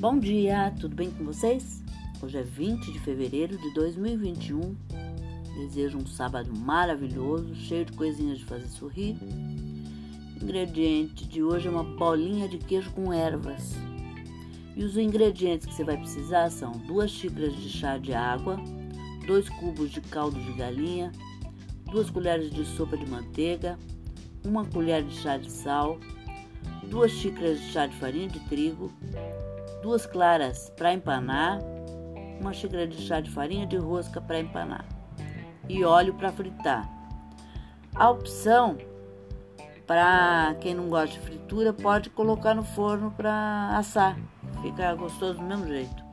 Bom dia, tudo bem com vocês? Hoje é 20 de fevereiro de 2021. Desejo um sábado maravilhoso, cheio de coisinhas de fazer sorrir. Ingrediente de hoje é uma bolinha de queijo com ervas. E os ingredientes que você vai precisar são duas xícaras de chá de água, dois cubos de caldo de galinha, duas colheres de sopa de manteiga, uma colher de chá de sal, duas xícaras de chá de farinha de trigo, duas claras para empanar, uma xícara de chá de farinha de rosca para empanar e óleo para fritar. A opção para quem não gosta de fritura pode colocar no forno para assar, fica gostoso do mesmo jeito.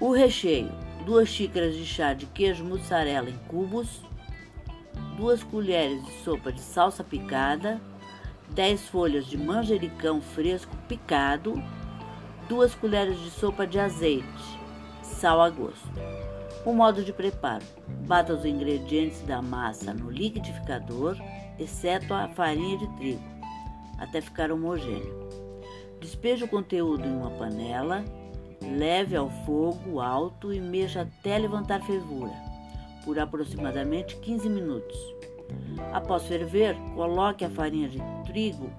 O recheio: duas xícaras de chá de queijo mussarela em cubos, duas colheres de sopa de salsa picada, 10 folhas de manjericão fresco picado, 2 colheres de sopa de azeite, sal a gosto. O modo de preparo: bata os ingredientes da massa no liquidificador, exceto a farinha de trigo, até ficar homogêneo. Despeje o conteúdo em uma panela, leve ao fogo alto e mexa até levantar fervura, por aproximadamente 15 minutos. Após ferver, coloque a farinha de trigo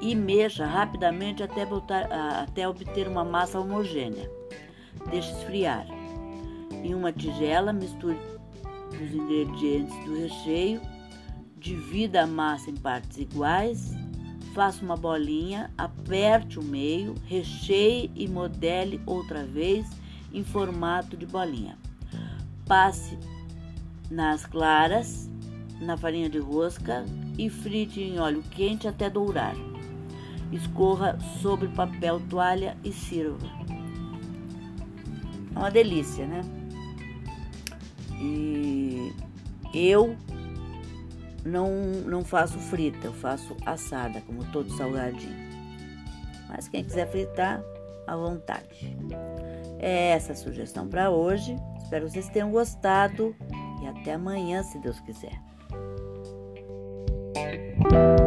e mexa rapidamente até, botar, até obter uma massa homogênea. Deixe esfriar. Em uma tigela, misture os ingredientes do recheio, divida a massa em partes iguais, faça uma bolinha, aperte o meio, recheie e modele outra vez em formato de bolinha. Passe nas claras na farinha de rosca e frite em óleo quente até dourar. Escorra sobre papel toalha e sirva. É uma delícia, né? E eu não, não faço frita, eu faço assada, como todo salgadinho. Mas quem quiser fritar, à vontade. É essa a sugestão para hoje. Espero que vocês tenham gostado e até amanhã, se Deus quiser. thank you